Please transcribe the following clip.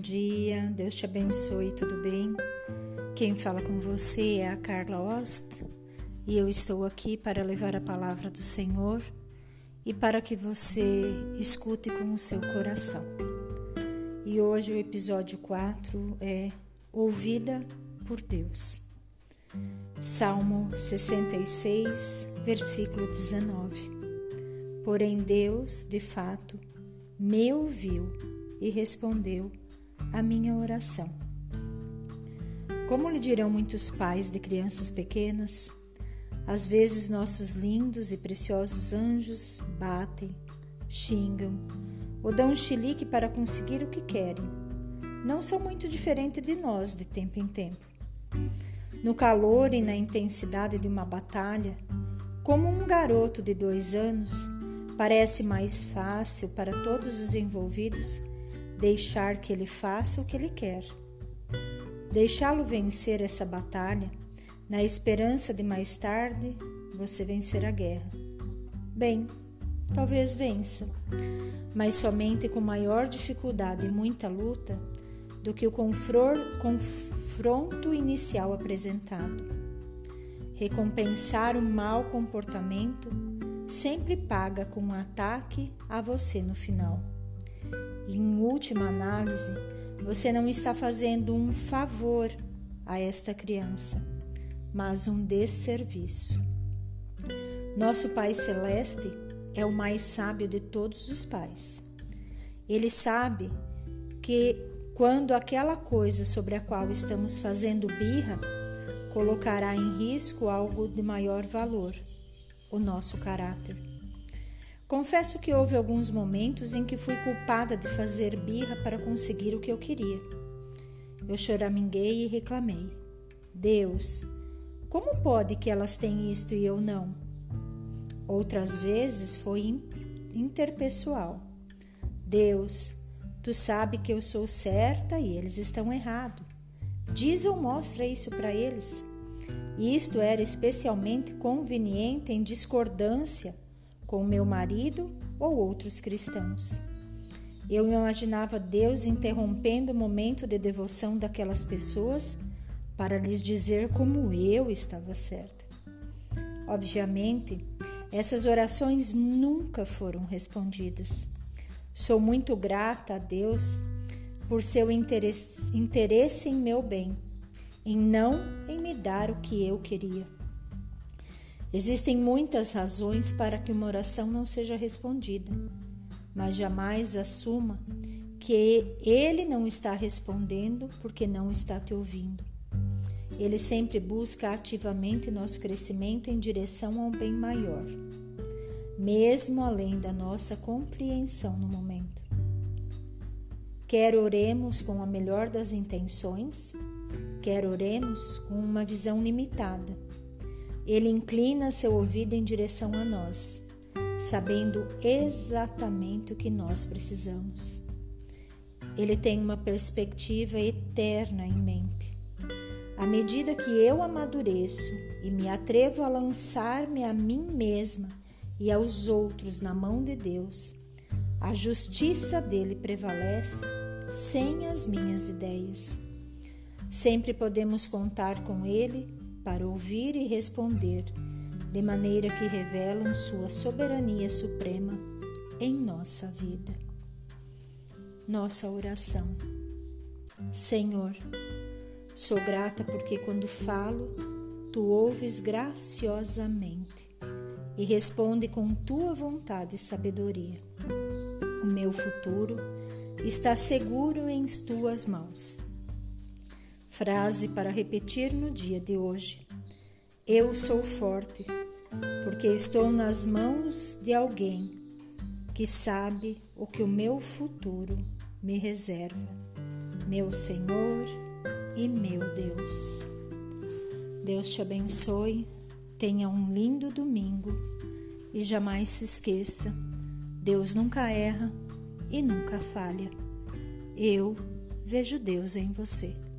dia, Deus te abençoe, tudo bem? Quem fala com você é a Carla Ost e eu estou aqui para levar a palavra do Senhor e para que você escute com o seu coração. E hoje o episódio 4 é Ouvida por Deus. Salmo 66, versículo 19. Porém, Deus, de fato, me ouviu e respondeu à minha oração. Como lhe dirão muitos pais de crianças pequenas, às vezes nossos lindos e preciosos anjos batem, xingam ou dão um chilique para conseguir o que querem. Não são muito diferentes de nós de tempo em tempo. No calor e na intensidade de uma batalha, como um garoto de dois anos, Parece mais fácil para todos os envolvidos deixar que ele faça o que ele quer. Deixá-lo vencer essa batalha, na esperança de mais tarde você vencer a guerra. Bem, talvez vença, mas somente com maior dificuldade e muita luta do que o confronto inicial apresentado. Recompensar o mau comportamento sempre paga com um ataque a você no final. Em última análise, você não está fazendo um favor a esta criança, mas um desserviço. Nosso Pai Celeste é o mais sábio de todos os pais. Ele sabe que quando aquela coisa sobre a qual estamos fazendo birra colocará em risco algo de maior valor o nosso caráter. Confesso que houve alguns momentos em que fui culpada de fazer birra para conseguir o que eu queria. Eu choraminguei e reclamei: Deus, como pode que elas têm isto e eu não? Outras vezes foi interpessoal. Deus, tu sabe que eu sou certa e eles estão errados. Diz ou mostra isso para eles. Isto era especialmente conveniente em discordância com meu marido ou outros cristãos. Eu imaginava Deus interrompendo o momento de devoção daquelas pessoas para lhes dizer como eu estava certa. Obviamente, essas orações nunca foram respondidas. Sou muito grata a Deus por seu interesse, interesse em meu bem em não em me dar o que eu queria. Existem muitas razões para que uma oração não seja respondida, mas jamais assuma que ele não está respondendo porque não está te ouvindo. Ele sempre busca ativamente nosso crescimento em direção a um bem maior, mesmo além da nossa compreensão no momento. Quer oremos com a melhor das intenções, quer oremos com uma visão limitada. Ele inclina seu ouvido em direção a nós, sabendo exatamente o que nós precisamos. Ele tem uma perspectiva eterna em mente. À medida que eu amadureço e me atrevo a lançar-me a mim mesma e aos outros na mão de Deus, a justiça dele prevalece sem as minhas ideias. Sempre podemos contar com Ele para ouvir e responder, de maneira que revelam Sua soberania suprema em nossa vida. Nossa oração. Senhor, sou grata porque quando falo, tu ouves graciosamente e responde com tua vontade e sabedoria. O meu futuro está seguro em tuas mãos. Frase para repetir no dia de hoje. Eu sou forte, porque estou nas mãos de alguém que sabe o que o meu futuro me reserva. Meu Senhor e meu Deus. Deus te abençoe, tenha um lindo domingo e jamais se esqueça: Deus nunca erra e nunca falha. Eu vejo Deus em você.